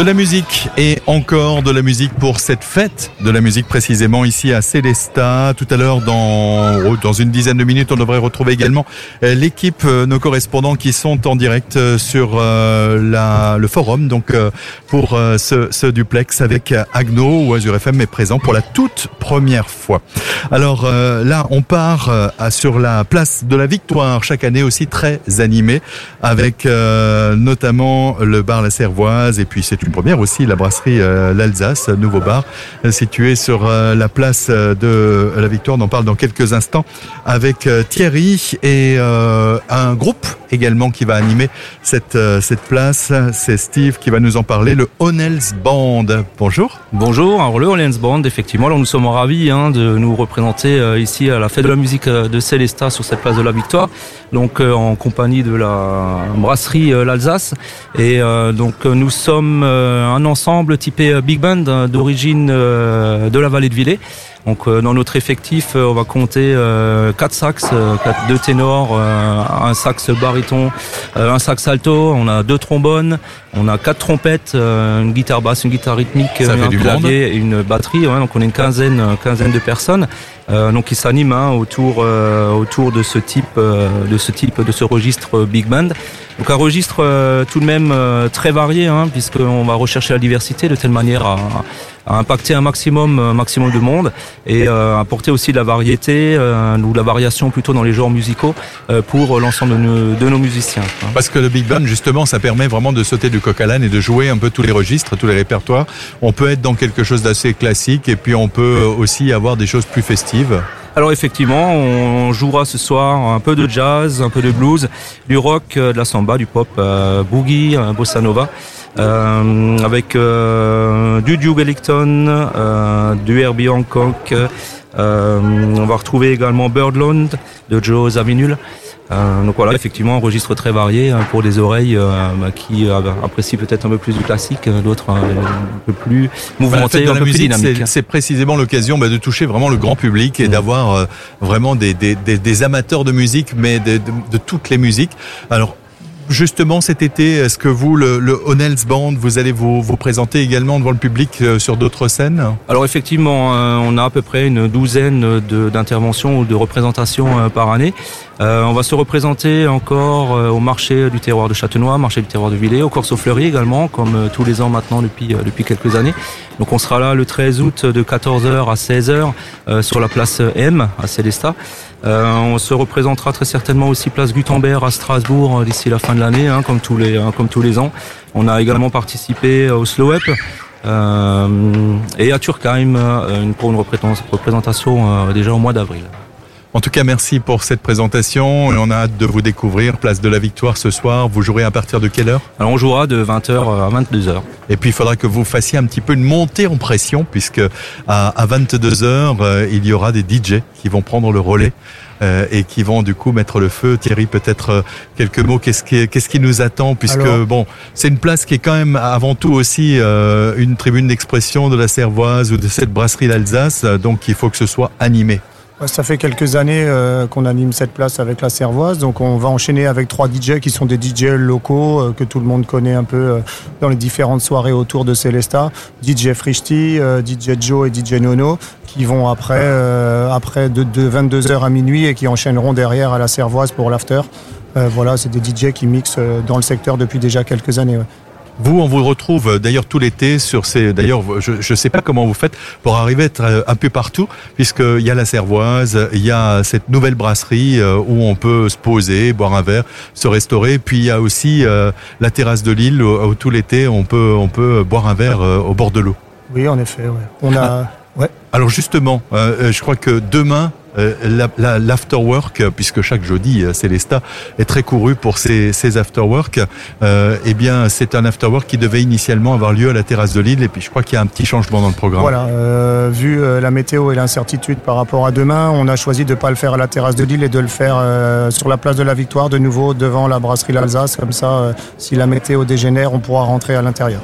De la musique et encore de la musique pour cette fête de la musique précisément ici à Célesta. Tout à l'heure, dans, oh, dans une dizaine de minutes, on devrait retrouver également euh, l'équipe, euh, nos correspondants qui sont en direct euh, sur la, le forum. Donc pour ce, ce, duplex avec Agno où Azure FM est présent pour la toute première fois. Alors là, on part sur la place de la Victoire chaque année aussi très animée avec notamment le bar La Servoise et puis c'est une première aussi, la brasserie euh, L'Alsace, nouveau bar, euh, situé sur euh, la place de la Victoire. On en parle dans quelques instants avec Thierry et un groupe également qui va animer cette, cette place. C'est Steve qui va nous en parler, le Honels Band. Bonjour. Bonjour, alors le Honels Band, effectivement, alors nous sommes ravis hein, de nous représenter ici à la fête de la musique de Célestat sur cette place de la Victoire, donc en compagnie de la brasserie L'Alsace. Et donc nous sommes un ensemble typé euh, big band hein, d'origine euh, de la vallée de Villers. Donc dans notre effectif, on va compter quatre sax, deux ténors, un sax baryton, un sax alto, on a deux trombones, on a quatre trompettes, une guitare basse, une guitare rythmique, un clavier et une batterie. donc on est une quinzaine, quinzaine de personnes. donc qui s'animent hein, autour autour de ce type de ce type de ce registre big band. Donc un registre euh, tout de même euh, très varié, hein, puisqu'on va rechercher la diversité de telle manière à, impacter un maximum, un maximum de monde et euh, apporter aussi de la variété ou de la variation plutôt dans les genres musicaux pour l'ensemble de, nos musiciens. Hein. Parce que le big band justement, ça permet vraiment de sauter du coq à l'âne et de jouer un peu tous les registres, tous les répertoires. On peut être dans quelque chose d'assez classique et puis on peut aussi avoir des choses plus festives. Alors effectivement, on jouera ce soir un peu de jazz, un peu de blues, du rock, euh, de la samba, du pop, euh, boogie, euh, bossa nova. Avec du Duke Ellington, du Herbie Hancock. on va retrouver également Birdland de Joe Zawinul. Euh, donc voilà, effectivement, un registre très varié hein, pour des oreilles euh, bah, qui euh, apprécient peut-être un peu plus du classique, d'autres un peu plus mouvementés, un peu plus dynamiques. C'est précisément l'occasion bah, de toucher vraiment le grand public et mmh. d'avoir vraiment des, des, des, amateurs de musique, mais de, de toutes les musiques. Alors Justement, cet été, est-ce que vous, le, Honels Band, vous allez vous, vous présenter également devant le public euh, sur d'autres scènes? Alors effectivement, euh, on a à peu près une douzaine d'interventions ou de représentations euh, par année. on va se représenter encore au marché du terroir de Châtenois, marché du terroir de Villers, au Corso Fleury également, comme tous les ans maintenant depuis, depuis quelques années. Donc on sera là le 13 août de 14h à 16h sur la place M à Célestat. Euh, on se représentera très certainement aussi place Gutenberg à Strasbourg euh, d'ici la fin de l'année, hein, comme tous les hein, comme tous les ans. On a également participé au Slow Up. Euh, et à Turkheim pour une représentation déjà au mois d'avril. En tout cas, merci pour cette présentation et on a hâte de vous découvrir. Place de la Victoire ce soir. Vous jouerez à partir de quelle heure? Alors on jouera de 20h à 22h. Et puis il faudra que vous fassiez un petit peu une montée en pression puisque à, 22h euh, il y aura des DJ qui vont prendre le relais. Euh, et qui vont du coup mettre le feu. Thierry, peut-être euh, quelques mots. Qu'est-ce qui, qu'est-ce qui nous attend? Puisque bon, c'est une place qui est quand même avant tout aussi une tribune d'expression de la Servoise ou de cette brasserie d'Alsace. Donc il faut que ce soit animé. Ça fait quelques années euh, qu'on anime cette place avec la Servoise, donc on va enchaîner avec trois DJ qui sont des DJ locaux euh, que tout le monde connaît un peu euh, dans les différentes soirées autour de Célesta. DJ Frishti, DJ Joe et DJ Nono qui vont après, après de, 22h à minuit et qui enchaîneront derrière à la Servoise pour l'after. voilà, c'est des DJ qui mixent dans le secteur depuis déjà quelques années. Vous, on vous retrouve euh, d'ailleurs tout l'été sur ces. D'ailleurs, je ne sais pas comment vous faites pour arriver à être euh, un peu partout, puisqu'il y a la Servoise, il y a cette nouvelle brasserie euh, où on peut se poser, boire un verre, se restaurer. Puis il y a aussi la terrasse de l'île où, tout l'été on peut on peut boire un verre au bord de l'eau. Oui, en effet. Ouais. On a. Ouais. Alors justement, je crois que demain, euh, l'afterwork, puisque chaque jeudi, euh, Célesta est très couru pour ses, ses afterwork, euh, eh bien, c'est un afterwork qui devait initialement avoir lieu à la terrasse de l'île, et puis je crois qu'il y a un petit changement dans le programme. Voilà, vu la météo et l'incertitude par rapport à demain, on a choisi de ne pas le faire à la terrasse de l'île et de le faire sur la place de la Victoire, de nouveau devant la brasserie l'Alsace, comme ça, si la météo dégénère, on pourra rentrer à l'intérieur.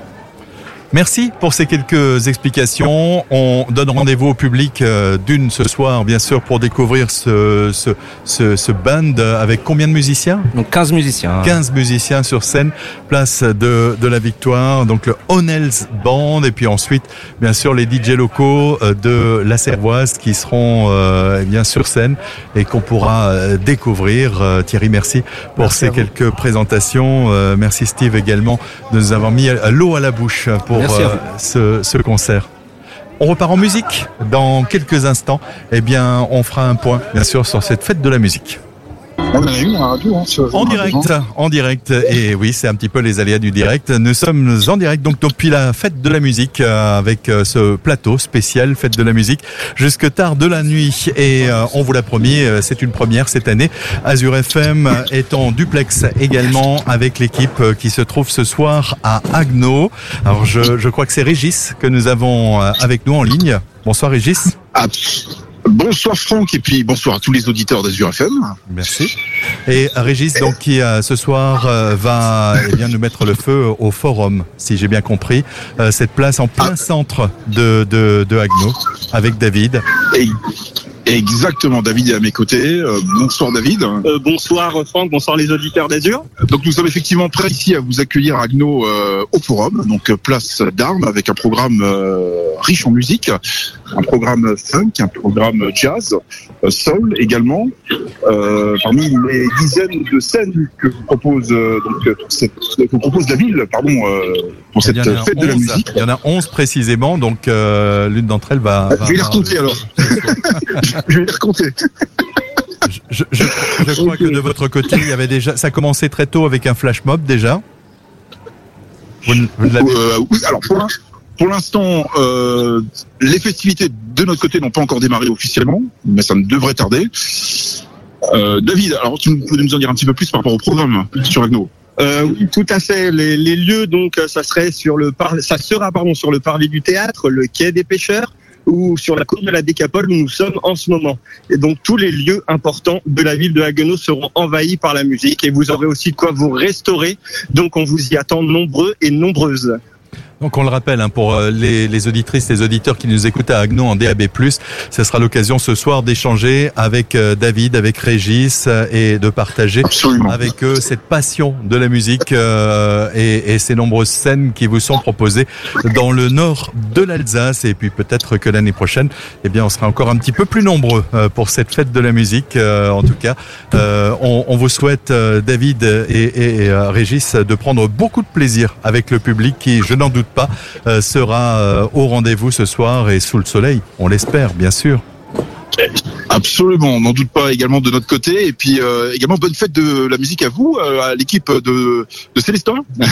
Merci pour ces quelques explications. On donne rendez-vous au public euh, d'une ce soir, bien sûr, pour découvrir ce, ce, ce, ce band avec combien de musiciens? Donc 15 musiciens. 15 musiciens sur scène, place de, de la victoire, donc le Honels Band, et puis ensuite, bien sûr, les DJ locaux euh, de la Servoise qui seront euh, eh bien sur scène et qu'on pourra découvrir. Thierry, merci pour Merci ces quelques présentations. Euh, merci Steve également de nous avoir mis à l'eau à la bouche pour À euh, ce concert. On repart en musique dans quelques instants. Eh bien, on fera un point, bien sûr, sur cette fête de la musique. On a eu un radio, hein, En direct, en direct. Et oui, c'est un petit peu les aléas du direct. Nous sommes en direct donc depuis la fête de la musique euh, avec euh, ce plateau spécial fête de la musique jusque tard de la nuit. Et euh, on vous l'a promis, c'est une première cette année. Azure FM est en duplex également avec l'équipe qui se trouve ce soir à Agno. Alors je, je crois que c'est Régis que nous avons avec nous en ligne. Bonsoir Régis. Ah, bonsoir Franck et puis bonsoir à tous les auditeurs d'Azur FM. Merci. Et Régis, donc, qui euh, ce soir euh, va eh bien nous mettre le feu au forum, si j'ai bien compris, Euh, cette place en plein centre de de, de Agno avec David. Et exactement, David est à mes côtés. Euh, bonsoir David. Euh, bonsoir Franck, bonsoir les auditeurs d'Azur. Donc nous sommes effectivement prêts ici à vous accueillir à Agno euh, au forum, donc euh, place d'armes avec un programme euh, riche en musique, un programme funk, un programme jazz, euh, soul également. Euh, parmi les dizaines de scènes que vous propose euh, donc euh, cette, que vous propose la ville, pardon, euh, pour cette en a fête de la 11, musique. Il y en a 11 précisément, donc euh, l'une d'entre elles va. Ah, va- je vais les recompter alors. Je vais les recompter. Je, je, je crois que de votre côté, il y avait déjà, ça a commencé très tôt avec un flash mob déjà. Vous, vous l'avez Euh, oui, alors pour l'in- pour l'instant, euh, les festivités de notre côté n'ont pas encore démarré officiellement, mais ça ne devrait tarder. Euh, David, alors tu peux nous en dire un petit peu plus par rapport au programme sur Agno Euh, oui, tout à fait. Les, les lieux, donc, ça serait sur le par... ça sera pardon sur le parvis du théâtre, le quai des pêcheurs ou sur la cour de la Décapole où nous sommes en ce moment. Et donc tous les lieux importants de la ville de Haguenau seront envahis par la musique et vous aurez aussi de quoi vous restaurer. Donc on vous y attend nombreux et nombreuses. Donc on le rappelle hein, pour euh, les, les auditrices, les auditeurs qui nous écoutent à Agno en DAB+, ce sera l'occasion ce soir d'échanger avec euh, David, avec Régis euh, et de partager Absolument. avec eux cette passion de la musique euh, et, et ces nombreuses scènes qui vous sont proposées dans le nord de l'Alsace et puis peut-être que l'année prochaine, eh bien on sera encore un petit peu plus nombreux pour cette fête de la musique. Euh, en tout cas, euh, on, on vous souhaite David et, et, et, Régis de prendre beaucoup de plaisir avec le public qui, je n'en doute pas, euh, sera euh, au rendez-vous ce soir et sous le soleil. On l'espère, bien sûr. Absolument, on n'en doute pas également de notre côté. Et puis euh, également bonne fête de la musique à vous, à l'équipe de, de Célestin.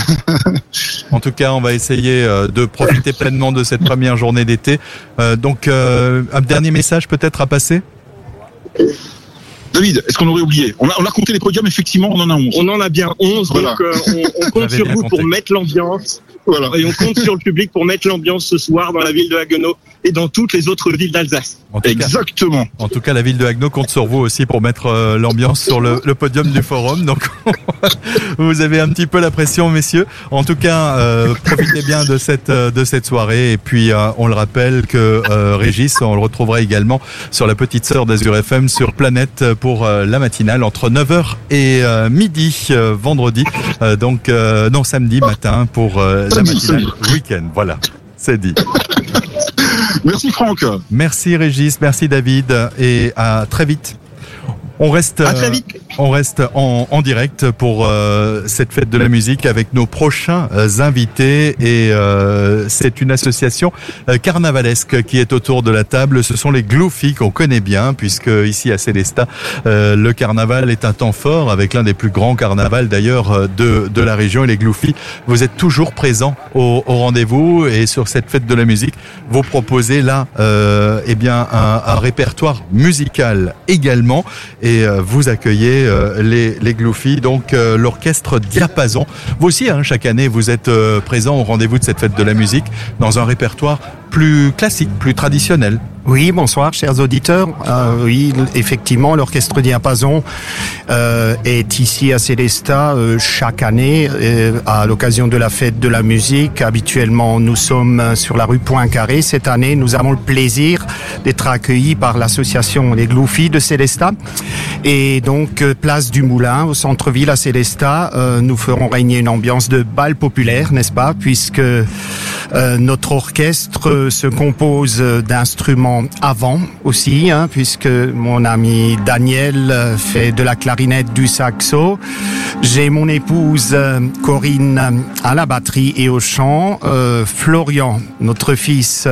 En tout cas, on va essayer de profiter pleinement de cette première journée d'été. Euh, donc, euh, un dernier message peut-être à passer? David, est-ce qu'on aurait oublié? On a, on a compté les podiums, effectivement, on en a 11. On en a bien 11, Voilà. donc euh, on, on compte sur vous compté. pour mettre l'ambiance. Voilà. Et on compte sur le public pour mettre l'ambiance ce soir dans la ville de Haguenau et dans toutes les autres villes d'Alsace. en tout, cas, Exactement. en tout cas, la ville de Haguenau compte sur vous aussi pour mettre euh, l'ambiance sur le, le podium du forum. Donc, vous avez un petit peu la pression, messieurs. En tout cas, euh, profitez bien de cette euh, de cette soirée. Et puis, euh, on le rappelle que euh, Régis, on le retrouvera également sur la petite sœur d'Azur FM sur Planète pour euh, la matinale entre 9h et midi euh, vendredi. Euh, donc, euh, non, samedi matin pour la matinale week-end. Voilà, c'est dit. Merci Franck. Merci Régis, merci David et à très vite. On reste, À très euh, vite. on reste en, en direct pour euh, cette fête de la musique avec nos prochains euh, invités et euh, c'est une association carnavalesque qui est autour de la table. Ce sont les Gloufis qu'on connaît bien puisque ici à Célestat, euh, le carnaval est un temps fort avec l'un des plus grands carnavals d'ailleurs de, de la région et les Gloufis. Vous êtes toujours présents au, au rendez-vous et sur cette fête de la musique, vous proposez là eh bien un, un répertoire musical également et euh, vous accueillez euh, les, les donc euh, l'orchestre Diapason. Vous aussi, hein, chaque année, vous êtes présent au rendez-vous de cette fête de la musique dans un répertoire plus classique, plus traditionnel. Oui, bonsoir, chers auditeurs. Euh, oui, effectivement, l'orchestre Diapason euh, est ici à Célestat euh, chaque année euh, à l'occasion de la fête de la musique. Habituellement, nous sommes sur la rue Poincaré. Cette année, nous avons le plaisir d'être accueillis par l'association Les Gloufis de Célestat. Et donc, euh, place du Moulin, au centre-ville à Célestat, euh, nous ferons régner une ambiance de bal populaire, n'est-ce pas? Puisque euh, notre orchestre se compose d'instruments avant aussi, hein, puisque mon ami Daniel fait de la clarinette, du saxo. J'ai mon épouse euh, Corinne à la batterie et au chant, euh, Florian, notre fils,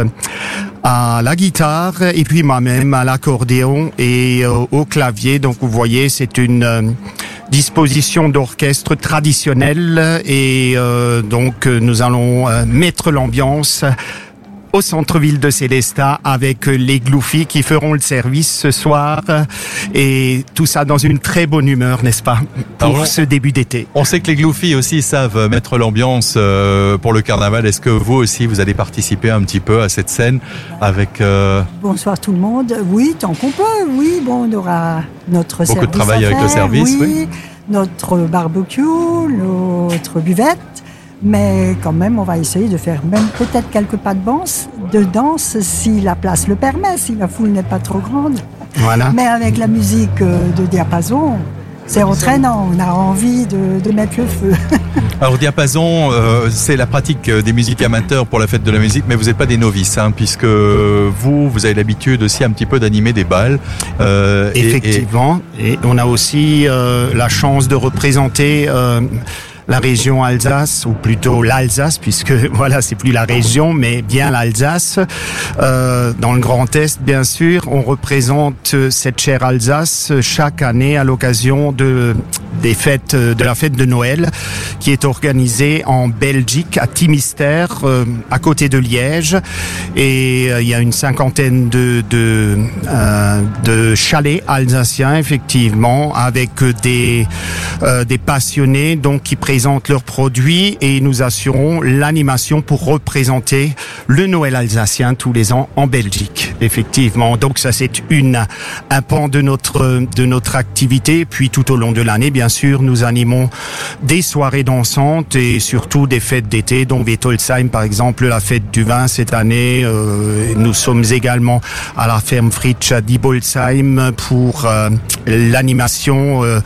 à la guitare et puis moi-même à l'accordéon et euh, au clavier. Donc vous voyez, c'est une disposition d'orchestre traditionnelle et euh, donc euh, nous allons euh, mettre l'ambiance au centre-ville de Célestat avec les Gloufis qui feront le service ce soir et tout ça dans une très bonne humeur, n'est-ce pas, pour Alors, ce début d'été. On sait que les Gloufis aussi savent mettre l'ambiance euh, pour le carnaval. Est-ce que vous aussi, vous allez participer un petit peu à cette scène avec euh, Bonsoir tout le monde. Oui, tant qu'on peut. Oui, bon, on aura notre Beaucoup de service travail à avec le service, oui. Notre barbecue, notre buvette. Mais quand même, on va essayer de faire même peut-être quelques pas de danse, de danse si la place le permet, si la foule n'est pas trop grande. Voilà. Mais avec la musique euh, de diapason, c'est entraînant. On a envie de, de mettre le feu. Alors diapason, euh, c'est la pratique euh, des musiques amateurs pour la fête de la musique, mais vous n'êtes pas des novices, hein, puisque vous, vous avez l'habitude aussi un petit peu d'animer des balles. euh, et- et- Effectivement. Et, on a aussi euh, la chance de représenter euh, la région Alsace, ou plutôt l'Alsace, puisque voilà, c'est plus la région, mais bien l'Alsace. Euh, dans le Grand Est, bien sûr, on représente euh, cette chère Alsace euh, chaque année à l'occasion de des fêtes euh, de la fête de Noël, qui est organisée en Belgique, à Timister, euh, à côté de Liège. Et euh, il y a une cinquantaine de de, euh, de chalets alsaciens, effectivement, avec des euh, des passionnés donc qui présentent leurs produits et nous assurons l'animation pour représenter le Noël alsacien tous les ans en Belgique. Effectivement, donc ça c'est une un pan de notre de notre activité. Puis tout au long de l'année, bien sûr, nous animons des soirées dansantes et surtout des fêtes d'été, dont Wittolsheim par exemple, la fête du vin cette année. Euh, nous sommes également à la ferme Fritsch à Dibolsheim pour euh, l'animation euh,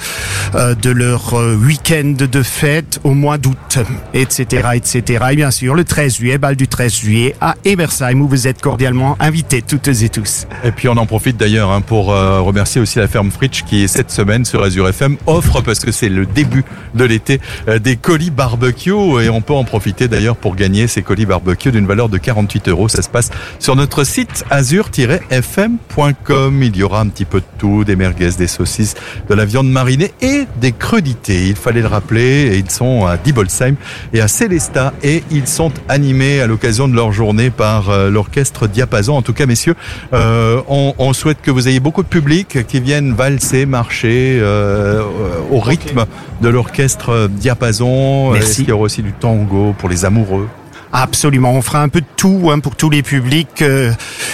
de leur week-end de fête au mois d'août, etc., etc. Et bien sûr, le 13 juillet, bal du 13 juillet à Ebersheim où vous êtes cordialement invités toutes et tous. Et puis on en profite d'ailleurs hein, pour remercier aussi la ferme Fritsch qui cette semaine sur Azure FM offre parce que c'est le début de l'été euh, des colis barbecue et on peut en profiter d'ailleurs pour gagner ces colis barbecue d'une valeur de 48 euros. Ça se passe sur notre site azure-fm.com. Il y aura un petit peu de tout, des merguez, des saucisses, de la viande marinée et des crudités. Il fallait le rappeler et ils sont à Dibolsheim et à Célestat et ils sont animés à l'occasion de leur journée par euh, l'orchestre Diapason. En tout cas, messieurs, euh, on, on souhaite que vous ayez beaucoup de public qui viennent valser, marcher euh, au rythme de l'orchestre Diapason. Merci. Est-ce qu'il y aura aussi du tango pour les amoureux? Absolument, on fera un peu de tout hein, pour tous les publics euh,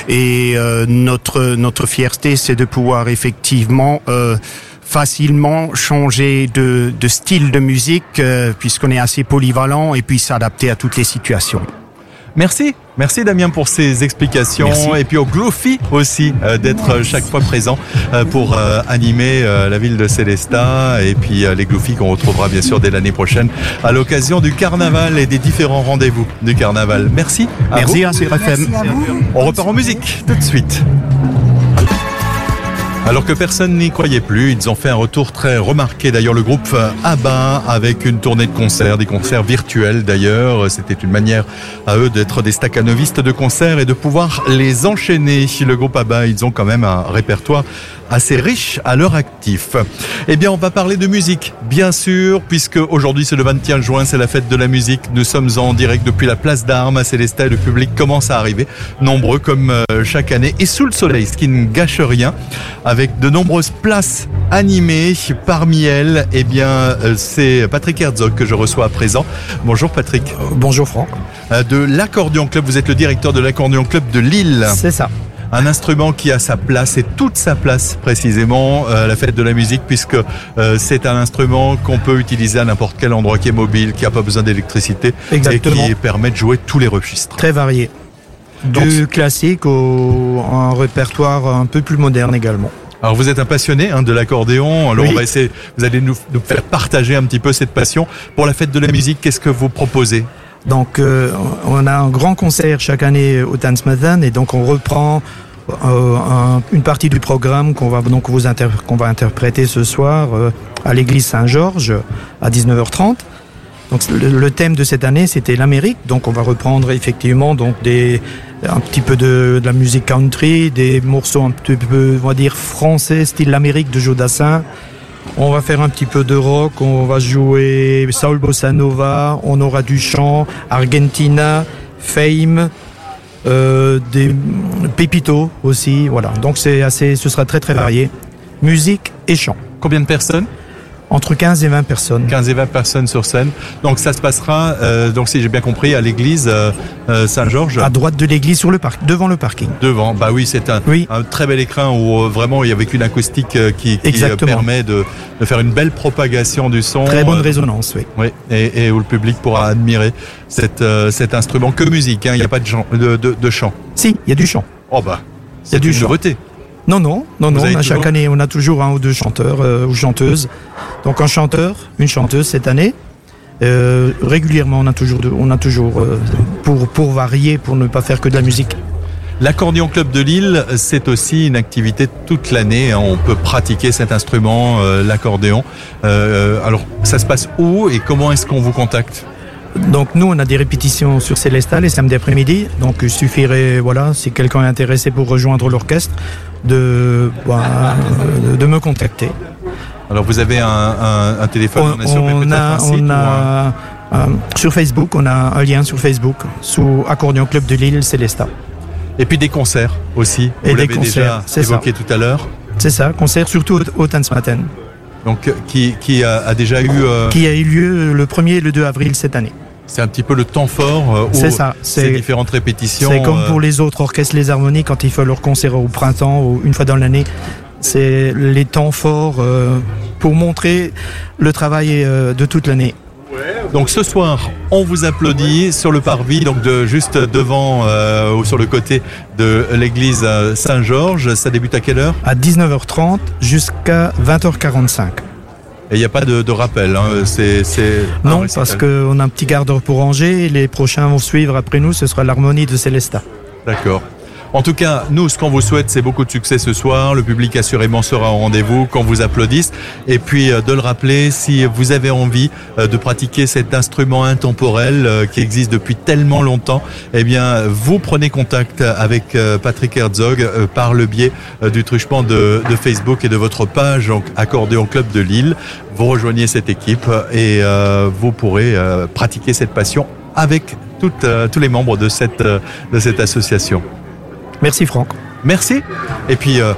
et euh, notre notre fierté, c'est de pouvoir effectivement euh, facilement changer de, de style de musique euh, puisqu'on est assez polyvalent et puis s'adapter à toutes les situations. Merci, merci Damien pour ces explications Merci. et puis au Glofi aussi euh, d'être euh, chaque fois présent euh, pour euh, animer euh, la ville de Célestat et puis euh, les Glofi qu'on retrouvera bien sûr dès l'année prochaine à l'occasion du carnaval et des différents rendez-vous du carnaval. Merci. à Merci vous. à Sur FM. Merci à vous. On repart en musique tout de suite. Alors que personne n'y croyait plus, ils ont fait un retour très remarqué. D'ailleurs, le groupe ABBA avec une tournée de concerts, des concerts virtuels d'ailleurs. C'était une manière à eux d'être des staccanovistes de concerts et de pouvoir les enchaîner. Le groupe ABBA, ils ont quand même un répertoire assez riche à leur actif. Eh bien, on va parler de musique, bien sûr, puisque aujourd'hui c'est le 21 juin, c'est la fête de la musique. Nous sommes en direct depuis la place d'Armes à Célestat le public commence à arriver, nombreux comme euh, chaque année, et sous le soleil, ce qui ne gâche rien. Avec de nombreuses places animées. Parmi elles, eh bien, euh, c'est Patrick Herzog que je reçois à présent. Bonjour Patrick. Bonjour Franck. Euh, De l'Accordion Club, vous êtes le directeur de l'Accordion Club de Lille. C'est ça. Un instrument qui a sa place et toute sa place précisément euh, à la fête de la musique puisque euh, c'est un instrument qu'on peut utiliser à n'importe quel endroit qui est mobile, qui n'a pas besoin d'électricité et qui permet de jouer tous les registres. Très varié. Donc, Du classique au un répertoire un peu plus moderne également. Alors vous êtes un passionné hein, de l'accordéon, alors Oui. on va essayer, vous allez nous, nous faire partager un petit peu cette passion. Pour la fête de la musique, qu'est-ce que vous proposez? Donc euh, on a un grand concert chaque année au Tanzmathan et donc on reprend euh, un- une partie du programme qu'on va donc vous qu'on va interpréter ce soir euh, à l'église Saint-Georges à 19h30. Le, thème de cette année c'était l'Amérique. Donc on va reprendre effectivement un petit peu de, la musique country, des morceaux un petit peu on va dire français style l'Amérique de Joe Dassin. On va faire un petit peu de rock, on va jouer Saul Bossa Nova, on aura du chant, Argentina, Fame, euh, des Pépito aussi, voilà. Donc c'est assez, ce sera très très varié. Musique et chant. Combien de personnes? Entre 15 et 20 personnes. 15 et 20 personnes sur scène. Donc ça se passera, euh, donc si j'ai bien compris, à l'église euh, euh, Saint-Georges. À droite de l'église sur le parc, devant le parking. Devant, bah oui, c'est un, Oui. un très bel écrin où vraiment il y avec une acoustique qui, permet de, de faire une belle propagation du son. Très bonne résonance, oui. Oui, et, et où le public pourra admirer cet, cet instrument que musique. hein, Il n'y a pas de, chant- de, de, de chant. Si, il y a du chant. Oh bah, Il y c'est a du une nouveauté. Non, non, non, Vous non. On a chaque année, on a toujours un ou deux chanteurs euh, ou chanteuses. Donc un chanteur, une chanteuse cette année. Euh, régulièrement, on a toujours, de- on a toujours euh, pour pour varier, pour ne pas faire que de la musique. L'accordion club de Lille, c'est aussi une activité toute l'année. hein. On peut pratiquer cet instrument, euh, l'accordéon. Euh, alors, ça se passe où et comment est-ce qu'on vous contacte? Donc nous, on a des répétitions sur Célestat les samedis après-midi. Donc il suffirait, voilà, si quelqu'un est intéressé pour rejoindre l'orchestre, de, bah, de- me contacter. Alors, vous avez un, un- un téléphone, on, a, un site on un- a euh, sur Facebook, on a un lien sur Facebook sous Accordion Club de Lille Célestat. Et puis des concerts aussi. Et des déjà concerts, c'est ça. tout à l'heure. C'est ça, concert surtout au, au Tanzmatten, Donc, euh, qui, qui a, a déjà eu... euh, qui a eu lieu le 1er et le 2 avril cette année. c'est un petit peu le temps fort euh, où ça, ces différentes répétitions... C'est comme pour les autres orchestres, les harmonies, quand ils font leur concert au printemps ou une fois dans l'année. C'est les temps forts euh, pour montrer le travail euh, de toute l'année. Donc ce soir, on vous applaudit sur le parvis, donc de juste devant euh, ou sur le côté de l'église euh, Saint-Georges. Ça débute à quelle heure? À 19h30 jusqu'à 20h45. Et il n'y a pas de, de rappel. Hein. C'est Non, parce qu'on a un petit quart d'heure pour ranger. Les prochains vont suivre après nous. Ce sera l'harmonie de Célestat. D'accord. En tout cas, nous, ce qu'on vous souhaite, c'est beaucoup de succès ce soir. Le public assurément sera au rendez-vous, qu'on vous applaudisse. Et puis, euh, de le rappeler, si vous avez envie euh, de pratiquer cet instrument intemporel euh, qui existe depuis tellement longtemps, eh bien, vous prenez contact avec Patrick Herzog par le biais du truchement de, Facebook et de votre page Accordéon Club de Lille. Vous rejoignez cette équipe et vous pourrez pratiquer cette passion avec toutes, tous les membres de cette, de cette association. Merci Franck. Merci. Et puis, euh,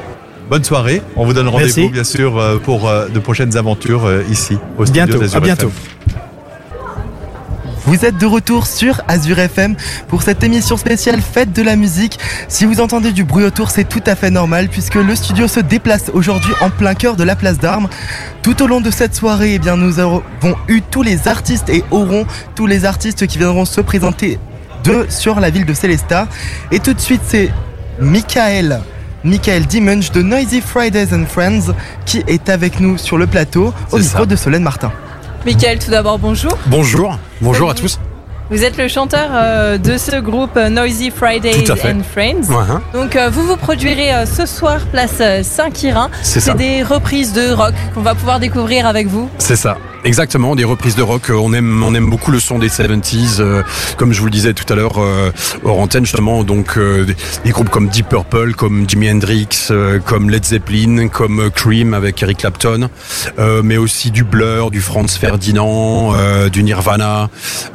bonne soirée. On vous donne rendez-vous, bien sûr, euh, pour euh, de prochaines aventures euh, ici, au studio Bientôt. À bientôt. FM. Vous êtes de retour sur Azure FM pour cette émission spéciale Fête de la musique. Si vous entendez du bruit autour, c'est tout à fait normal puisque le studio se déplace aujourd'hui en plein cœur de la place d'Armes. Tout au long de cette soirée, eh bien, nous avons eu tous les artistes et aurons tous les artistes qui viendront se présenter de, sur la ville de Célestat. Et tout de suite, c'est Michael. Michael Dimanche de Noisy Fridays and Friends qui est avec nous sur le plateau au micro ça. de Solène Martin. Michael, tout d'abord, bonjour. Bonjour, bonjour à tous. Vous êtes le chanteur euh, de ce groupe euh, Noisy Fridays Tout à fait. and Friends. Ouais, hein, Donc, euh, vous vous produirez euh, ce soir, place Saint-Quirin. c'est ça. C'est des reprises de rock qu'on va pouvoir découvrir avec vous. C'est ça. Exactement, des reprises de rock. On aime, on aime beaucoup le son des 70s, euh, comme je vous le disais tout à l'heure euh, hors antenne justement. Donc euh, des, des groupes comme Deep Purple, comme Jimi Hendrix, euh, comme Led Zeppelin, comme euh, Cream avec Eric Clapton, euh, mais aussi du Blur, du Franz Ferdinand, euh, du Nirvana.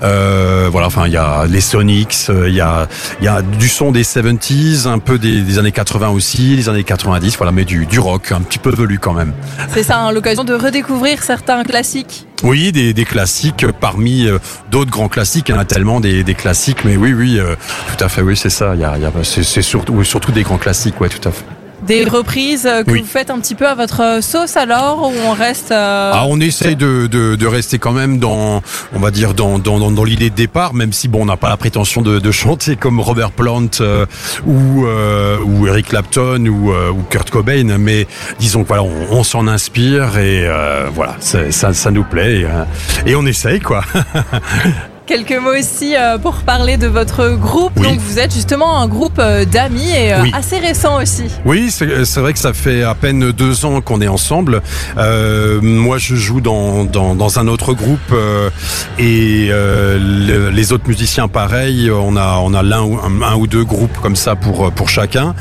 Euh, voilà, enfin il y a les Sonics, euh, il y a, y a du son des 70s, un peu des, des années 80 aussi, les années 90. Voilà, mais du, du rock, un petit peu velu quand même. C'est ça, hein, l'occasion de redécouvrir certains classiques. Oui, des, des classiques parmi euh, d'autres grands classiques. Il y en a tellement des, des classiques, mais oui, oui, euh, tout à fait, oui, c'est ça. Il y a, il c'est, surtout, surtout des grands classiques, ouais, tout à fait. Des reprises euh, que Oui. vous faites un petit peu à votre sauce alors, ou on reste... euh, Ah, on essaye de, de, de rester quand même dans, on va dire, dans, dans, dans, dans l'idée de départ, même si bon, on n'a pas la prétention de, de chanter comme Robert Plant euh, ou, euh, ou Eric Clapton ou, euh, ou Kurt Cobain, mais disons que voilà, on, on s'en inspire et euh, voilà, ça, ça nous plaît et, euh, et on essaye quoi. Quelques mots aussi euh, pour parler de votre groupe. Oui. Donc vous êtes justement un groupe euh, d'amis et euh, Oui. assez récent aussi. Oui, c'est vrai que ça fait à peine deux ans qu'on est ensemble. Euh, moi, je joue dans, dans, dans un autre groupe euh, et euh, le- les autres musiciens, pareil. On a on a l'un ou un, un ou deux groupes comme ça pour pour chacun.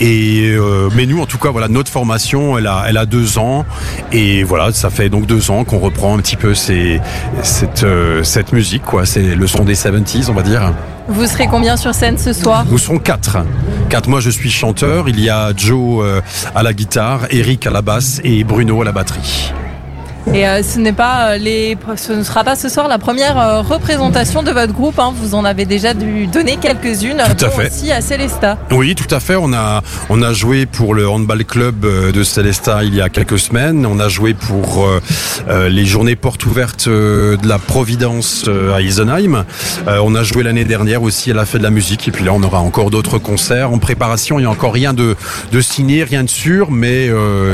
Et mais nous, en tout cas, voilà, notre formation, elle a elle a deux ans et voilà, ça fait donc deux ans qu'on reprend un petit peu ces, cette cette musique, quoi. C'est le son des 70s, on va dire. Vous serez combien sur scène ce soir? Nous serons quatre. Quatre. Moi, je suis chanteur. Il y a Joe euh, à la guitare, Eric à la basse et Bruno à la batterie. Et euh, ce n'est pas euh, les, ce ne sera pas ce soir la première euh, représentation de votre groupe. hein. Vous en avez déjà dû donner quelques-unes, Tout à fait. aussi à Célesta. Oui, tout à fait. On a on a joué pour le handball club de Célesta il y a quelques semaines. On a joué pour euh, les journées portes ouvertes de la Providence à Isenheim. Euh, on a joué l'année dernière aussi à la fête de la musique. Et puis là, on aura encore d'autres concerts en préparation. Il y a encore rien de de signé, rien de sûr, mais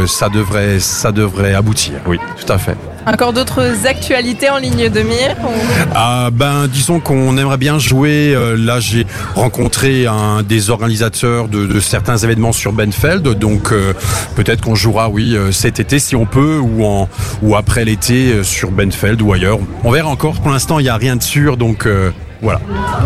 ça devrait ça devrait aboutir. Oui, tout à fait. Encore d'autres actualités en ligne de mire ou- Ah ben disons qu'on aimerait bien jouer. euh, là j'ai rencontré un des organisateurs de, de certains événements sur Benfeld, donc euh, peut-être qu'on jouera oui euh, cet été si on peut ou en ou après l'été sur Benfeld ou ailleurs. On verra encore. Pour l'instant il n'y a rien de sûr donc euh, voilà.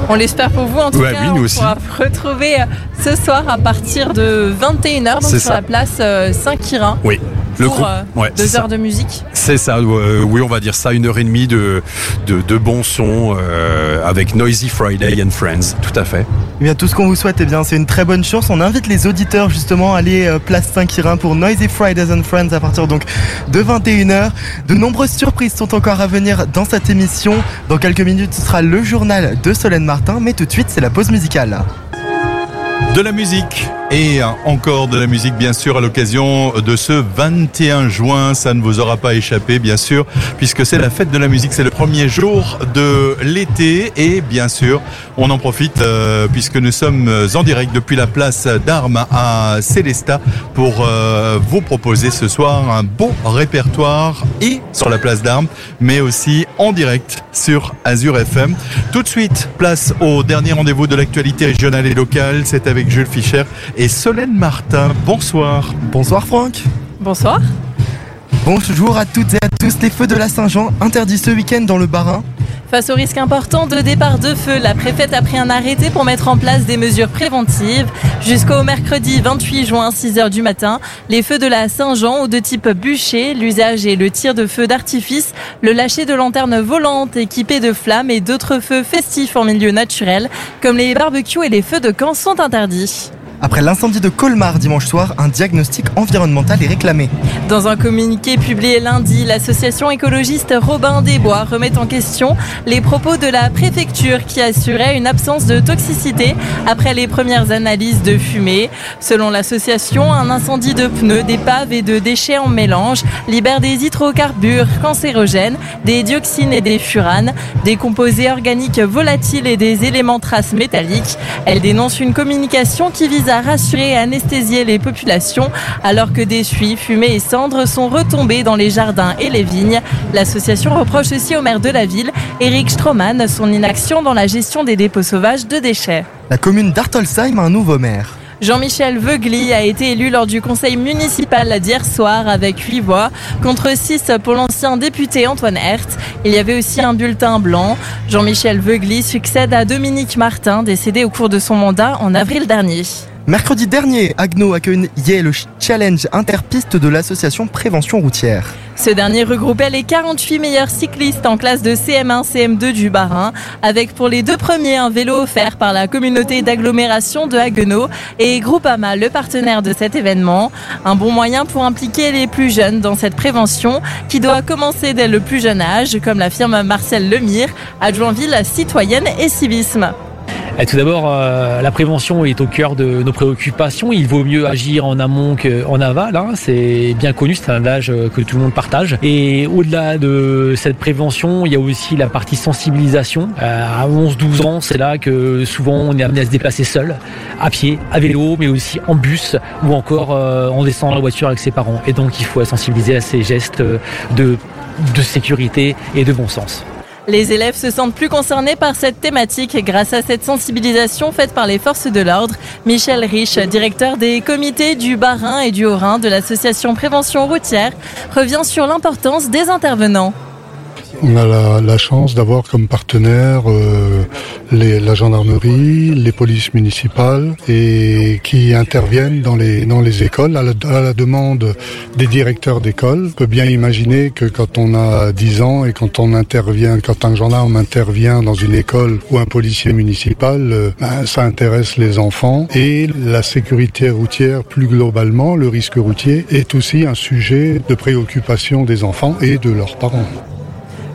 On l'espère pour vous en tout Ouais, cas. oui, nous on aussi. pourra retrouver ce soir à partir de 21h donc C'est sur la place Saint-Quirin. Oui. Le pour groupe. euh, ouais, deux heures ça. de musique. C'est ça, euh, oui, on va dire ça, une heure et demie de, de, de bons sons euh, avec Noisy Friday and Friends, tout à fait. Eh bien, tout ce qu'on vous souhaite, eh bien, c'est une très bonne chance. On invite les auditeurs justement à aller euh, place Saint-Quirin pour Noisy Fridays and Friends à partir donc de 21h. De nombreuses surprises sont encore à venir dans cette émission. Dans quelques minutes, ce sera le journal de Solène Martin, mais tout de suite, c'est la pause musicale. De la musique et encore de la musique bien sûr à l'occasion de ce 21 juin, ça ne vous aura pas échappé bien sûr puisque c'est la fête de la musique, c'est le premier jour de l'été. Et bien sûr on en profite euh, puisque nous sommes en direct depuis la place d'Armes à Célestat pour euh, vous proposer ce soir un beau répertoire et sur la place d'Armes mais aussi en direct sur Azure FM. Tout de suite, place au dernier rendez-vous de l'actualité régionale et locale, c'est avec Jules Fischer Solène Martin. Bonsoir. Bonsoir Franck. Bonsoir. Bonjour à toutes et à tous. Les feux de la Saint-Jean interdits ce week-end dans le Bas-Rhin. Face au risque important de départ de feu, la préfète a pris un arrêté pour mettre en place des mesures préventives. Jusqu'au mercredi 28 juin, 6 heures du matin, les feux de la Saint-Jean ou de type bûcher, l'usage et le tir de feux d'artifice, le lâcher de lanternes volantes équipées de flammes et d'autres feux festifs en milieu naturel, comme les barbecues et les feux de camp sont interdits. Après l'incendie de Colmar dimanche soir, un diagnostic environnemental est réclamé. Dans un communiqué publié lundi, l'association écologiste Robin Desbois remet en question les propos de la préfecture qui assurait une absence de toxicité après les premières analyses de fumée. Selon l'association, un incendie de pneus, d'épaves et de déchets en mélange libère des hydrocarbures cancérogènes, des dioxines et des furanes, des composés organiques volatiles et des éléments traces métalliques. Elle dénonce une communication qui vise à rassurer et anesthésier les populations alors que des suies, fumées et cendres sont retombées dans les jardins et les vignes. L'association reproche aussi au maire de la ville, Eric Stroman, son inaction dans la gestion des dépôts sauvages de déchets. La commune d'Artolsheim a un nouveau maire. Jean-Michel Veugli a été élu lors du conseil municipal d'hier soir avec 8 voix contre 6 pour l'ancien député Antoine Hertz. Il y avait aussi un bulletin blanc. Jean-Michel Veugli succède à Dominique Martin, décédé au cours de son mandat en avril dernier. Mercredi dernier, Agno accueillait le challenge interpiste de l'association Prévention Routière. Ce dernier regroupait les 48 meilleurs cyclistes en classe de CM1, CM2 du Bas-Rhin, avec pour les deux premiers un vélo offert par la communauté d'agglomération de Haguenau et Groupama, le partenaire de cet événement. Un bon moyen pour impliquer les plus jeunes dans cette prévention qui doit commencer dès le plus jeune âge, comme l'affirme Marcel Lemire, adjoint ville citoyenne et civisme. Et tout d'abord, euh, la prévention est au cœur de nos préoccupations. Il vaut mieux agir en amont qu'en aval. Hein. C'est bien connu, c'est un âge que tout le monde partage. Et au-delà de cette prévention, il y a aussi la partie sensibilisation. Euh, à 11-12 ans, c'est là que souvent on est amené à se déplacer seul, à pied, à vélo, mais aussi en bus ou encore euh, en descendant la voiture avec ses parents. Et donc il faut sensibiliser à ces gestes de sécurité et de bon sens. Les élèves se sentent plus concernés par cette thématique grâce à cette sensibilisation faite par les forces de l'ordre. Michel Rich, directeur des comités du Bas-Rhin et du Haut-Rhin de l'association Prévention routière, revient sur l'importance des intervenants. On a la, chance d'avoir comme partenaire euh, la gendarmerie, les polices municipales et qui interviennent dans les, dans les écoles à la, à la demande des directeurs d'école. On peut bien imaginer que quand on a 10 ans et quand on intervient, quand un gendarme intervient dans une école ou un policier municipal, euh, ben, ça intéresse les enfants et la sécurité routière plus globalement, le risque routier est aussi un sujet de préoccupation des enfants et de leurs parents.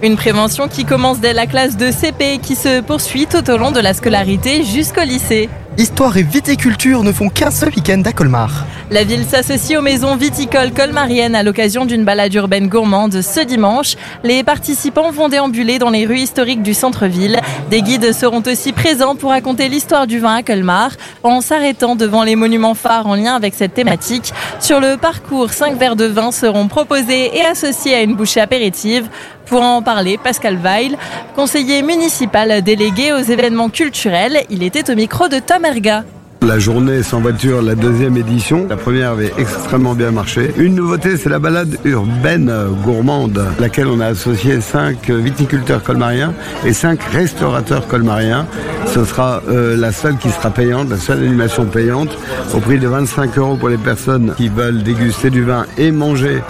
Une prévention qui commence dès la classe de CP et qui se poursuit tout au long de la scolarité jusqu'au lycée. Histoire et viticulture ne font qu'un seul week-end à Colmar. La ville s'associe aux maisons viticoles colmariennes à l'occasion d'une balade urbaine gourmande ce dimanche. Les participants vont déambuler dans les rues historiques du centre-ville. Des guides seront aussi présents pour raconter l'histoire du vin à Colmar en s'arrêtant devant les monuments phares en lien avec cette thématique. Sur le parcours, cinq verres de vin seront proposés et associés à une bouchée apéritive. Pour en parler, Pascal Weil, conseiller municipal délégué aux événements culturels, il était au micro de Tom Erga. La journée sans voiture, la deuxième édition. La première avait extrêmement bien marché. Une nouveauté, c'est la balade urbaine gourmande, laquelle on a associé cinq viticulteurs colmariens et cinq restaurateurs colmariens. Ce sera euh, la seule qui sera payante, la seule animation payante, au prix de 25 euros pour les personnes qui veulent déguster du vin et manger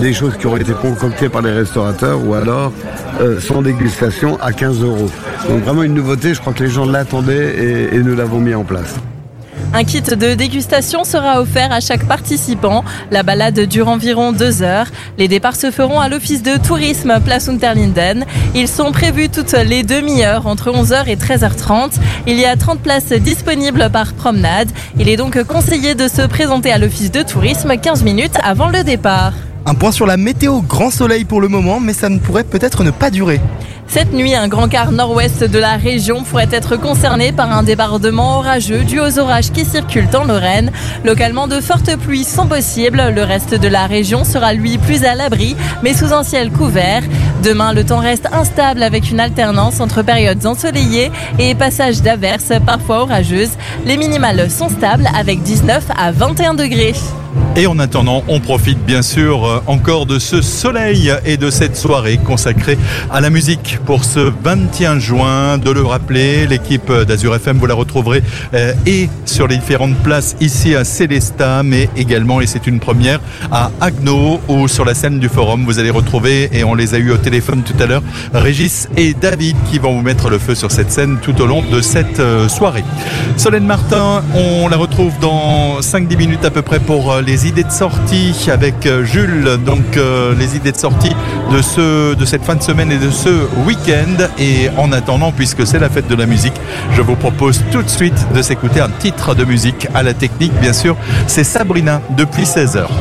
des choses qui auraient été concoctées par les restaurateurs, ou alors euh, sans dégustation à 15 euros. Donc vraiment une nouveauté, je crois que les gens l'attendaient et, et nous l'avons mis en place. Un kit de dégustation sera offert à chaque participant. La balade dure environ deux heures. Les départs se feront à l'office de tourisme Place Unterlinden. Ils sont prévus toutes les demi-heures entre 11h et 13h30. Il y a 30 places disponibles par promenade. Il est donc conseillé de se présenter à l'office de tourisme 15 minutes avant le départ. Un point sur la météo, grand soleil pour le moment, mais ça ne pourrait peut-être ne pas durer. Cette nuit, un grand quart nord-ouest de la région pourrait être concerné par un débordement orageux dû aux orages qui circulent en Lorraine. Localement, de fortes pluies sont possibles. Le reste de la région sera lui plus à l'abri, mais sous un ciel couvert. Demain, le temps reste instable avec une alternance entre périodes ensoleillées et passages d'averses parfois orageuses. Les minimales sont stables avec 19 à 21 degrés. Et en attendant, on profite bien sûr encore de ce soleil et de cette soirée consacrée à la musique pour ce 21 juin. De le rappeler, l'équipe d'Azur FM, vous la retrouverez euh, et sur les différentes places ici à Célestat, mais également, et c'est une première, à Agno ou sur la scène du forum. Vous allez retrouver, et on les a eu au téléphone tout à l'heure, Régis et David qui vont vous mettre le feu sur cette scène tout au long de cette euh, soirée. Solène Martin, on la retrouve dans 5-10 minutes à peu près pour euh, les idées de sortie avec Jules. Donc les idées de sortie de ce de cette fin de semaine et de ce week-end. Et en attendant, puisque c'est la fête de la musique, je vous propose tout de suite de s'écouter un titre de musique à la technique, bien sûr. C'est Sabrina depuis 16 heures.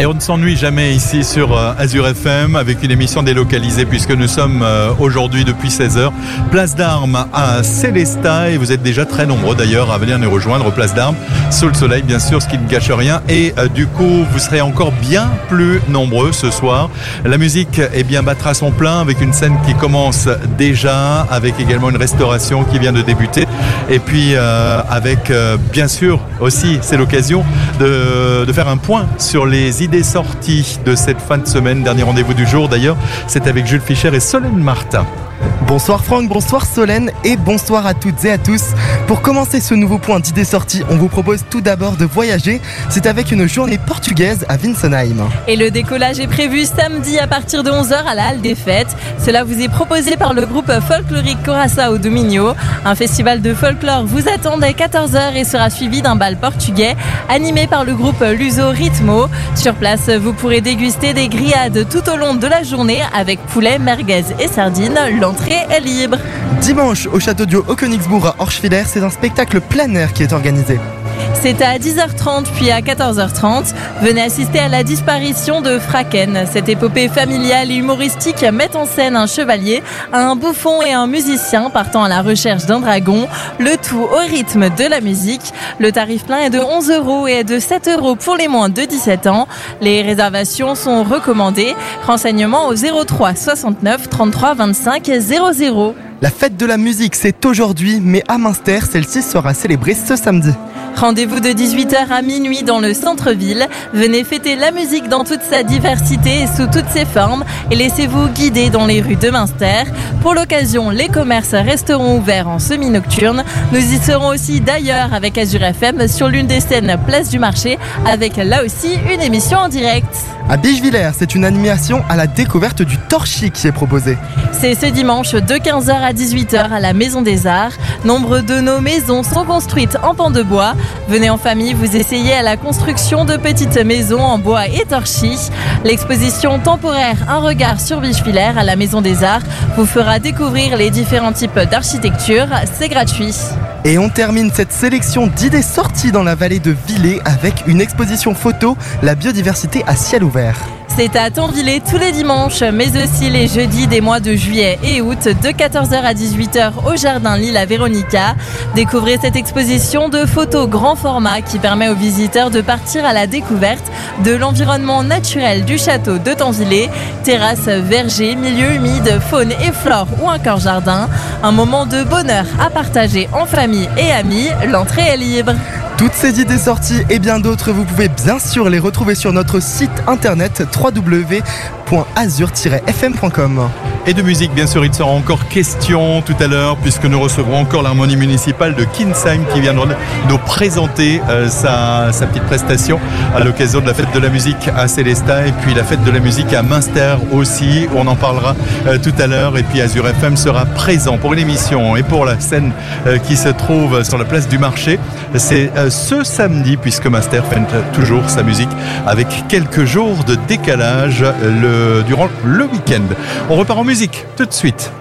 Et on ne s'ennuie jamais ici sur euh, Azure FM avec une émission délocalisée puisque nous sommes euh, aujourd'hui depuis 16h place d'armes à Célestat et vous êtes déjà très nombreux d'ailleurs d'ailleurs à venir nous rejoindre Place d'Armes sous le soleil, bien sûr, ce qui ne gâche rien. Et euh, du coup, vous serez encore bien plus nombreux ce soir. La musique, eh bien, battra son plein avec une scène qui commence déjà, avec également une restauration qui vient de débuter. Et puis, euh, avec, euh, bien sûr, aussi, c'est l'occasion de faire un point sur les idées sorties de cette fin de semaine. Dernier rendez-vous du jour, d'ailleurs, c'est avec Jules Fischer et Solène Martin. Bonsoir Franck, bonsoir Solène et bonsoir à toutes et à tous. Pour commencer ce nouveau point d'idées sorties, on vous propose tout d'abord de voyager. C'est avec une journée portugaise à Winsenheim. Et le décollage est prévu samedi à partir de 11h à la Halle des Fêtes. Cela vous est proposé par le groupe folklorique Coraça au Dominio. Un festival de folklore vous attend dès 14h et sera suivi d'un bal portugais animé par le groupe Luso Ritmo. Sur place, vous pourrez déguster des grillades tout au long de la journée avec poulet, merguez et sardines. L'entrée est libre. Dimanche, au château d'Io au Königsbourg à Orschwiller, c'est un spectacle plein air qui est organisé. C'est à 10h30 puis à 14h30. Venez assister à la disparition de Fraken. Cette épopée familiale et humoristique met en scène un chevalier, un bouffon et un musicien partant à la recherche d'un dragon. Le tout au rythme de la musique. Le tarif plein est de 11 euros et est de 7 euros pour les moins de 17 ans. Les réservations sont recommandées. Renseignements au 03 69 33 25 00. La fête de la musique, c'est aujourd'hui, mais à Münster, celle-ci sera célébrée ce samedi. Rendez-vous de 18h à minuit dans le centre-ville. Venez fêter la musique dans toute sa diversité et sous toutes ses formes et laissez-vous guider dans les rues de Münster. Pour l'occasion, les commerces resteront ouverts en semi-nocturne. Nous y serons aussi d'ailleurs avec Azure FM sur l'une des scènes Place du Marché avec là aussi une émission en direct. À Bichevillers, c'est une animation à la découverte du torchis qui est proposée. C'est ce dimanche de 15h à 18h à la Maison des Arts. Nombre de nos maisons sont construites en pan de bois. Venez en famille, vous essayez à la construction de petites maisons en bois et torchis. L'exposition temporaire Un regard sur Bichevillers à la Maison des Arts vous fera découvrir les différents types d'architecture. C'est gratuit. Et on termine cette sélection d'idées sorties dans la vallée de Villers avec une exposition photo, la biodiversité à ciel ouvert. C'est à Tanvillers tous les dimanches, mais aussi les jeudis des mois de juillet et août, de 14h à 18h au Jardin Lille à Véronica. Découvrez cette exposition de photos grand format qui permet aux visiteurs de partir à la découverte de l'environnement naturel du château de Tanvillers, terrasses, vergers, milieux humides, faune et flore ou encore jardin. Un moment de bonheur à partager en famille et amis. L'entrée est libre. Toutes ces idées sorties et bien d'autres, vous pouvez bien sûr les retrouver sur notre site internet www.azur-fm.com. Et de musique, bien sûr, il sera encore question tout à l'heure, puisque nous recevrons encore l'harmonie municipale de Kinsheim qui viendra nous présenter euh, sa, petite prestation à l'occasion de la fête de la musique à Célestat et puis la fête de la musique à Münster aussi. On en parlera euh, tout à l'heure. Et puis Azur FM sera présent pour une émission et pour la scène euh, qui se trouve sur la place du marché. C'est ce samedi, puisque Münster fait toujours sa musique avec quelques jours de décalage durant le week-end. On repart en musique tout de suite.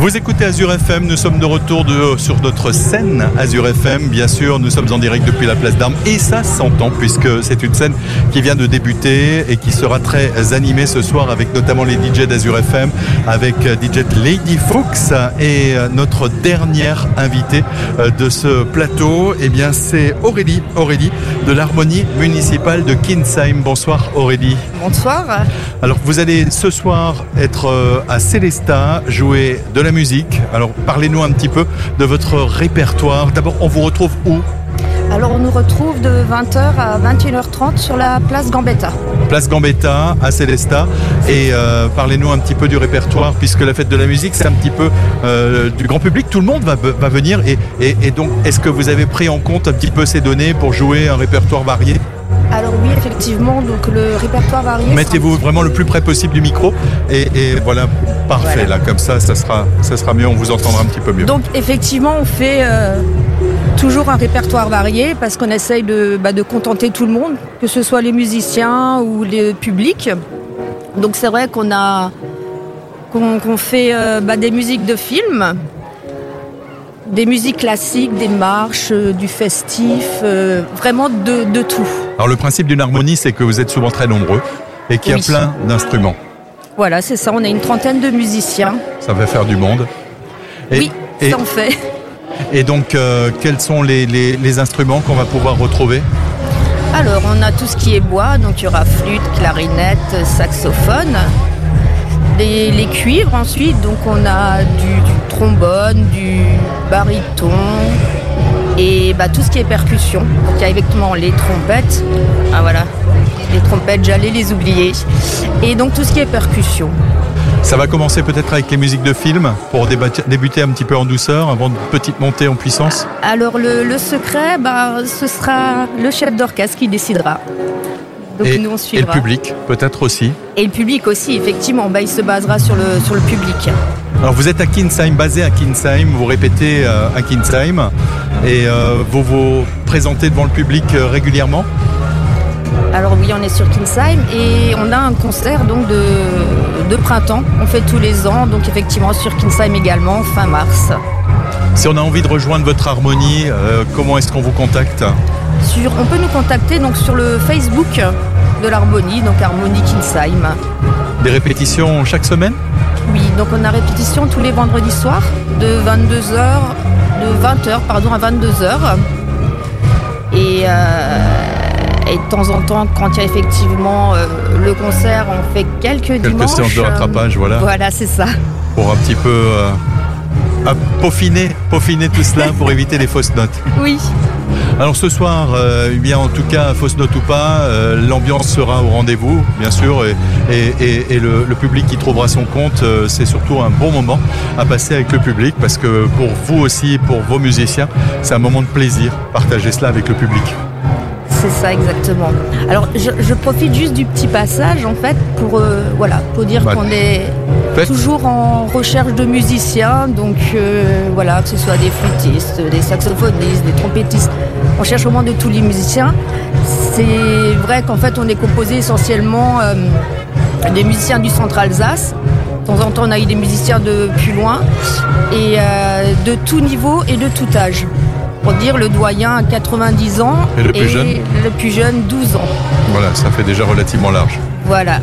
Vous écoutez Azure FM, nous sommes de retour de, sur notre scène Azure FM. Bien sûr, nous sommes en direct depuis la place d'Armes et ça s'entend puisque c'est une scène qui vient de débuter et qui sera très animée ce soir avec notamment les DJ d'Azure FM, avec DJ Lady Fuchs et notre dernière invitée de ce plateau, eh bien c'est Aurélie, Aurélie de l'harmonie municipale de Kinsheim. Bonsoir Aurélie. Bonsoir. Alors vous allez ce soir être à Célestat, jouer de la musique. Alors parlez-nous un petit peu de votre répertoire. D'abord, on vous retrouve où? Alors on nous retrouve de 20h à 21h30 sur la place Gambetta. Place Gambetta à Célestat. Et euh, parlez-nous un petit peu du répertoire, puisque la fête de la musique, c'est un petit peu euh, du grand public. Tout le monde va, va venir. Et, et, et donc, est-ce que vous avez pris en compte un petit peu ces données pour jouer un répertoire varié? Alors oui, effectivement, donc le répertoire varié. Mettez-vous vraiment le plus près possible du micro et, et voilà, parfait voilà. là, comme ça, ça sera, ça sera mieux, on vous entendra un petit peu mieux. Donc effectivement, on fait euh, toujours un répertoire varié parce qu'on essaye de, bah, de contenter tout le monde, que ce soit les musiciens ou le public. Donc c'est vrai qu'on a qu'on qu fait euh, bah, des musiques de films, des musiques classiques, des marches, euh, du festif, euh, vraiment de, de, tout. Alors le principe d'une harmonie, c'est que vous êtes souvent très nombreux et qu'il y a plein d'instruments. Voilà, c'est ça, on a une trentaine de musiciens. Ça va faire du monde. Et, oui, et, ça en fait. Et donc, euh, quels sont les, les- les instruments qu'on va pouvoir retrouver? Alors, on a tout ce qui est bois, donc il y aura flûte, clarinette, saxophone. Les, les cuivres ensuite, donc on a du, du trombone, du baryton et bah, tout ce qui est percussion. Donc il y a effectivement les trompettes. Ah voilà, les trompettes, j'allais les oublier. Et donc tout ce qui est percussion. Ça va commencer peut-être avec les musiques de film pour débuter un petit peu en douceur avant une petite montée en puissance. Alors le, le secret, bah, ce sera le chef d'orchestre qui décidera. Donc et, nous on et le suivra. public peut-être aussi. Et le public aussi, effectivement, bah, il se basera sur le, sur le public. Alors vous êtes à Kinsheim, basé à Kinsheim, vous répétez euh, à Kinsheim et euh, vous vous présentez devant le public euh, régulièrement? Alors oui, on est sur Kinsheim et on a un concert donc de, de printemps. On fait tous les ans, donc effectivement sur Kinsheim également, fin mars. Si on a envie de rejoindre votre harmonie, euh, comment est-ce qu'on vous contacte? Sur, on peut nous contacter donc sur le Facebook de l'Harmonie, donc Harmonie Kinsheim. Des répétitions chaque semaine? Oui, donc on a répétition tous les vendredis soirs de 22h, de 20h pardon à 22h. Et, euh, et de temps en temps, quand il y a effectivement euh, le concert, on fait quelques, Quelques dimanches. séances de rattrapage, voilà. Voilà, c'est ça. Pour un petit peu euh, à peaufiner, peaufiner tout cela pour éviter les fausses notes. Oui. Alors ce soir, euh, eh bien en tout cas, fausse note ou pas, euh, l'ambiance sera au rendez-vous, bien sûr, et, et- et- et le, le public qui trouvera son compte, euh, c'est surtout un bon moment à passer avec le public, parce que pour vous aussi, pour vos musiciens, c'est un moment de plaisir, partager cela avec le public. C'est ça exactement. Alors je, je profite juste du petit passage en fait pour euh, voilà pour dire qu'on est. toujours en recherche de musiciens donc euh, voilà que ce soit des flûtistes, des saxophonistes, des trompettistes. On cherche vraiment de tous les musiciens. C'est vrai qu'en fait on est composé essentiellement euh, des musiciens du centre Alsace. De temps en temps on a eu des musiciens de plus loin et euh, de tout niveau et de tout âge. Pour dire le doyen à 90 ans Et le plus jeune le plus jeune 12 ans. Voilà, ça fait déjà relativement large. Voilà.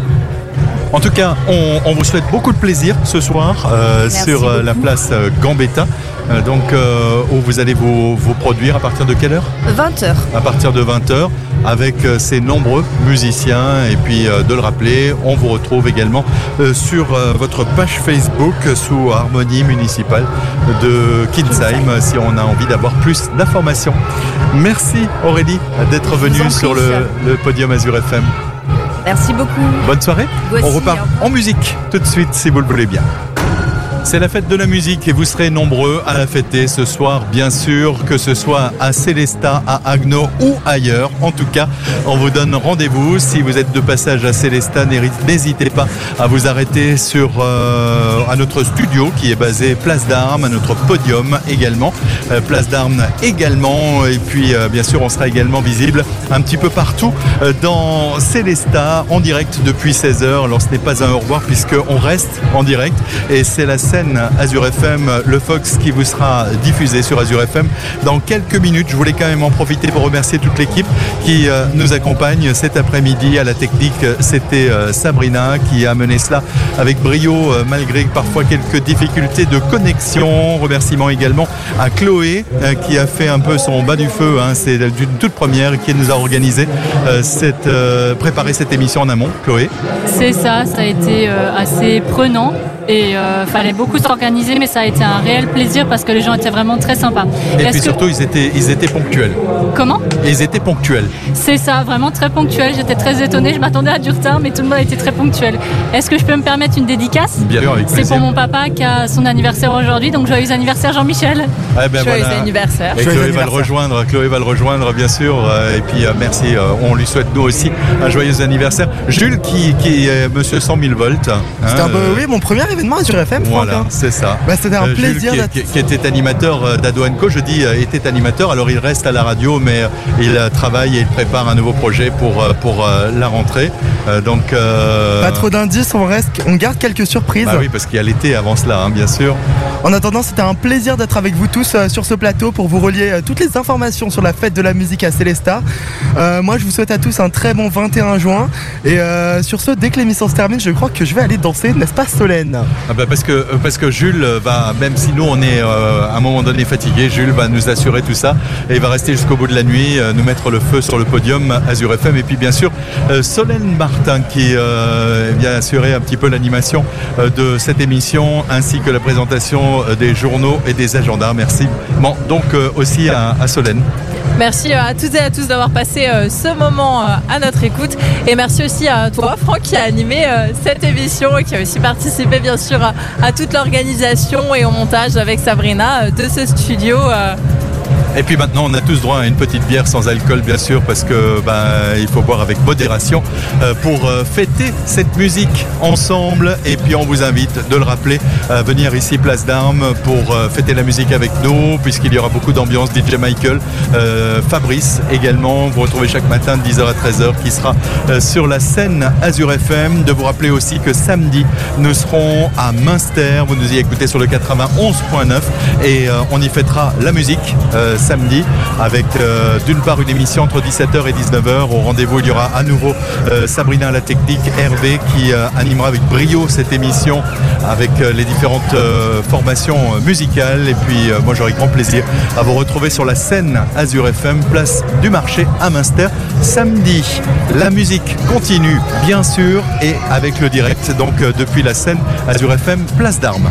En tout cas, on, on vous souhaite beaucoup de plaisir ce soir euh, sur euh, la place euh, Gambetta, euh, donc euh, où vous allez vous, vous produire à partir de quelle heure? 20h. à partir de 20h avec ces nombreux musiciens. Et puis de le rappeler, on vous retrouve également sur votre page Facebook sous Harmonie municipale de Kinsheim si on a envie d'avoir plus d'informations. Merci Aurélie d'être venue en sur le, le podium Azure FM. Merci beaucoup. Bonne soirée. Vous on aussi, repart revoir. en musique tout de suite si vous le voulez bien. C'est la fête de la musique et vous serez nombreux à la fêter ce soir, bien sûr, que ce soit à Célestat, à Agno ou ailleurs. En tout cas, on vous donne rendez-vous. Si vous êtes de passage à Célestat, n'hésitez pas à vous arrêter sur euh, à notre studio qui est basé Place d'Armes, à notre podium également, Euh, Place d'Armes également. Et puis, euh, bien sûr, on sera également visible un petit peu partout dans Célestat en direct depuis 16h. Alors, ce n'est pas un au revoir puisqu'on reste en direct et c'est la Azure FM, le Fox qui vous sera diffusé sur Azure FM dans quelques minutes. Je voulais quand même en profiter pour remercier toute l'équipe qui euh, nous accompagne cet après-midi à la technique. C'était euh, Sabrina qui a mené cela avec brio euh, malgré parfois quelques difficultés de connexion. Remerciements également à Chloé qui a fait un peu son bas du feu. hein. C'est d'une toute première qui nous a organisé cette, préparé cette émission en amont. Chloé? C'est ça, ça a été assez prenant et euh, fallait beaucoup s'organiser, mais ça a été un réel plaisir parce que les gens étaient vraiment très sympas. Et puis que- surtout, ils étaient, ils étaient ponctuels. Comment Ils étaient ponctuels. C'est ça, vraiment très ponctuel. J'étais très étonnée, je m'attendais à du retard, mais tout le monde été très ponctuel. Est-ce que je peux me permettre une dédicace Bien sûr, avec C'est pour mon papa qui a son anniversaire aujourd'hui, donc joyeux anniversaire Jean-Michel. Eh ben Joyeux voilà. anniversaire. Et Chloé va le rejoindre, Chloé va le rejoindre bien sûr. euh, Et puis euh, merci, euh, on lui souhaite nous aussi un joyeux anniversaire. Jules qui, qui est Monsieur 100 000 volts. hein, C'était un peu, euh, oui, mon premier événement sur FM. Voilà, hein. c'est ça. Bah, c'était un Jules plaisir d'être- qui- qui était animateur euh, d'Ado Co. Je dis euh, était animateur, alors il reste à la radio, mais euh, il euh, travaille et il prépare un nouveau projet pour, euh, pour euh, la rentrée. Euh, donc euh, Pas trop d'indices, on reste, on garde quelques surprises. Bah oui, parce qu'il y a l'été avant cela, hein, bien sûr. En attendant, c'était un plaisir d'être avec vous tous euh, sur ce plateau pour vous relier euh, toutes les informations sur la fête de la musique à Célesta. Euh, moi, je vous souhaite à tous un très bon 21 juin. Et euh, sur ce, dès que l'émission se termine, je crois que je vais aller danser, n'est-ce pas, Solène? Ah bah parce que euh, parce que Jules va même si nous on est euh, à un moment donné fatigué, Jules va nous assurer tout ça et il va rester jusqu'au bout de la nuit, euh, nous mettre le feu sur le podium Azure FM et puis bien sûr euh, Solène Martin qui euh, vient assurer un petit peu l'animation euh, de cette émission ainsi que la présentation euh, des journaux et des agendas. Merci. Bon donc euh, aussi à Solène. Merci à toutes et à tous d'avoir passé euh, ce moment euh, à notre écoute. Et merci aussi à toi, Franck, qui a animé euh, cette émission et qui a aussi participé, bien sûr, à, toute l'organisation et au montage avec Sabrina euh, de ce studio. Euh. Et puis maintenant, on a tous droit à une petite bière sans alcool, bien sûr, parce que ben, il faut boire avec modération euh, pour euh, fêter cette musique ensemble. Et puis on vous invite, de le rappeler, à venir ici Place d'Armes pour euh, fêter la musique avec nous, puisqu'il y aura beaucoup d'ambiance. DJ Michael, euh, Fabrice également. Vous retrouvez chaque matin de 10h à 13h, qui sera euh, sur la scène Azure FM. De vous rappeler aussi que samedi, nous serons à Münster. Vous nous y écoutez sur le 91.9 et euh, on y fêtera la musique euh, samedi avec euh, d'une part une émission entre 17h et 19h. Au rendez-vous, il y aura à nouveau euh, Sabrina la technique, Hervé qui euh, animera avec brio cette émission avec les différentes formations musicales. Et puis moi j'aurai grand plaisir à vous retrouver sur la scène Azure FM, place du marché à Münster samedi. La musique continue bien sûr et avec le direct donc depuis la scène Azure FM, place d'Armes.